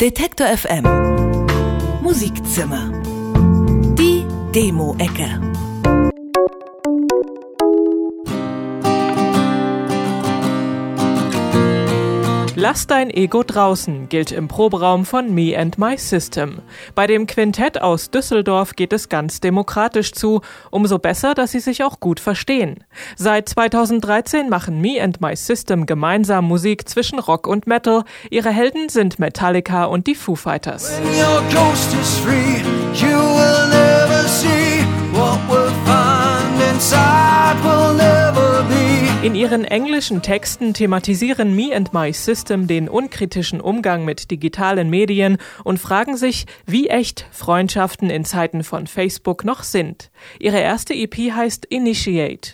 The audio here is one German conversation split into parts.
Detektor FM Musikzimmer. Die Demo-Ecke. Lass dein Ego draußen gilt im Proberaum von Me and My System. Bei dem Quintett aus Düsseldorf geht es ganz demokratisch zu, umso besser, dass sie sich auch gut verstehen. Seit 2013 machen Me and My System gemeinsam Musik zwischen Rock und Metal. Ihre Helden sind Metallica und die Foo Fighters. When your ghost is free, ihren englischen Texten thematisieren Me and My System den unkritischen Umgang mit digitalen Medien und fragen sich, wie echt Freundschaften in Zeiten von Facebook noch sind. Ihre erste EP heißt Initiate.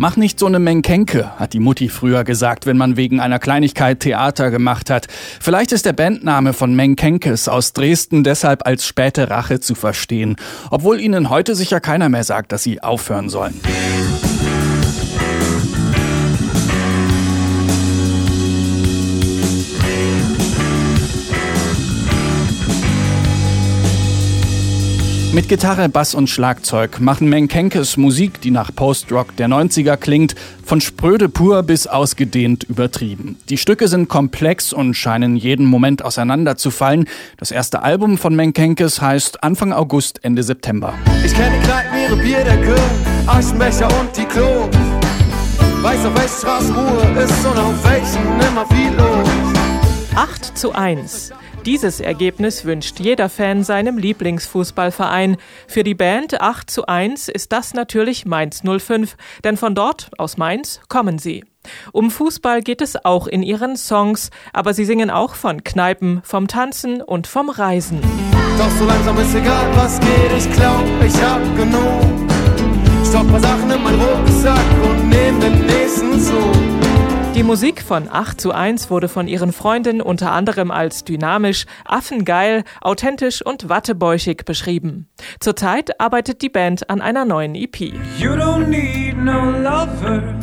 Mach nicht so eine Menkenke, hat die Mutti früher gesagt, wenn man wegen einer Kleinigkeit Theater gemacht hat. Vielleicht ist der Bandname von Menkenkes aus Dresden deshalb als späte Rache zu verstehen, obwohl ihnen heute sicher keiner mehr sagt, dass sie aufhören sollen. Mit Gitarre, Bass und Schlagzeug machen Menkenkes Musik, die nach Post-Rock der 90er klingt, von spröde pur bis ausgedehnt übertrieben. Die Stücke sind komplex und scheinen jeden Moment auseinanderzufallen. Das erste Album von Menkenkes heißt Anfang August, Ende September. Ich kenne die Kneipen, ihre Bierdecke, Aschenbecher und die Klo. Weiß auf welcher Straße Ruhe ist und auf welchen immer viel los. 8 zu 1. Dieses Ergebnis wünscht jeder Fan seinem Lieblingsfußballverein. Für die Band 8 zu 1 ist das natürlich Mainz 05, denn von dort, aus Mainz, kommen sie. Um Fußball geht es auch in ihren Songs, aber sie singen auch von Kneipen, vom Tanzen und vom Reisen. Doch so langsam ist egal, was geht, ich glaub, ich hab genug. Stopp paar Sachen in mein Rucksack und nehm den nächsten. Die Musik von 8 zu 1 wurde von ihren Freunden unter anderem als dynamisch, affengeil, authentisch und wattebäuchig beschrieben. Zurzeit arbeitet die Band an einer neuen EP. You don't need no lover.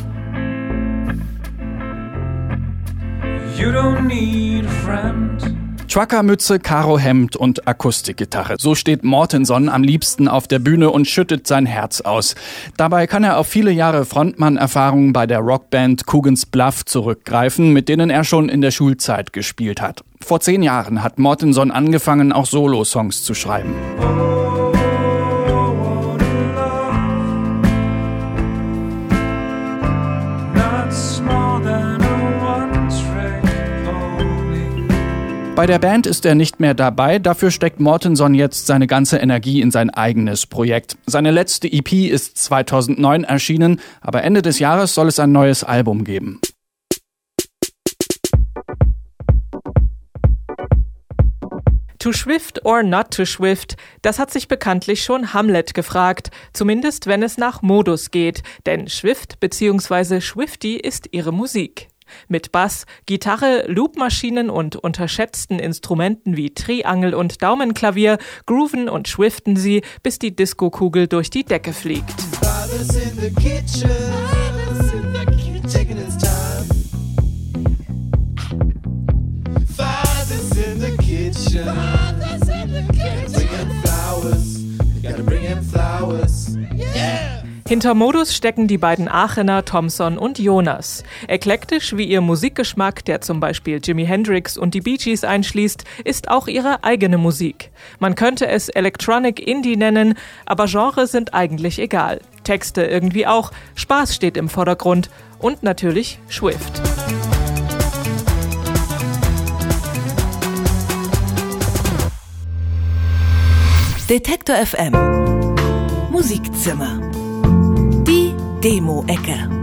You don't need a friend. Truckermütze, Karohemd und Akustikgitarre. So steht Mortenson am liebsten auf der Bühne und schüttet sein Herz aus. Dabei kann er auf viele Jahre Frontmann-Erfahrung bei der Rockband Coogan's Bluff zurückgreifen, mit denen er schon in der Schulzeit gespielt hat. Vor zehn Jahren hat Mortenson angefangen, auch Solo-Songs zu schreiben. Bei der Band ist er nicht mehr dabei, dafür steckt Mortenson jetzt seine ganze Energie in sein eigenes Projekt. Seine letzte EP ist 2009 erschienen, aber Ende des Jahres soll es ein neues Album geben. To Swift or not to Swift, das hat sich bekanntlich schon Hamlet gefragt, zumindest wenn es nach Modus geht, denn Swift bzw. Swifty ist ihre Musik. Mit Bass, Gitarre, Loopmaschinen und unterschätzten Instrumenten wie Triangel und Daumenklavier grooven und swiften sie, bis die Diskokugel durch die Decke fliegt. Hinter Modus stecken die beiden Aachener Thompson und Jonas. Eklektisch wie ihr Musikgeschmack, der zum Beispiel Jimi Hendrix und die Bee Gees einschließt, ist auch ihre eigene Musik. Man könnte es Electronic Indie nennen, aber Genre sind eigentlich egal. Texte irgendwie auch, Spaß steht im Vordergrund und natürlich Swift. Detektor FM Musikzimmer Demo-Ecke.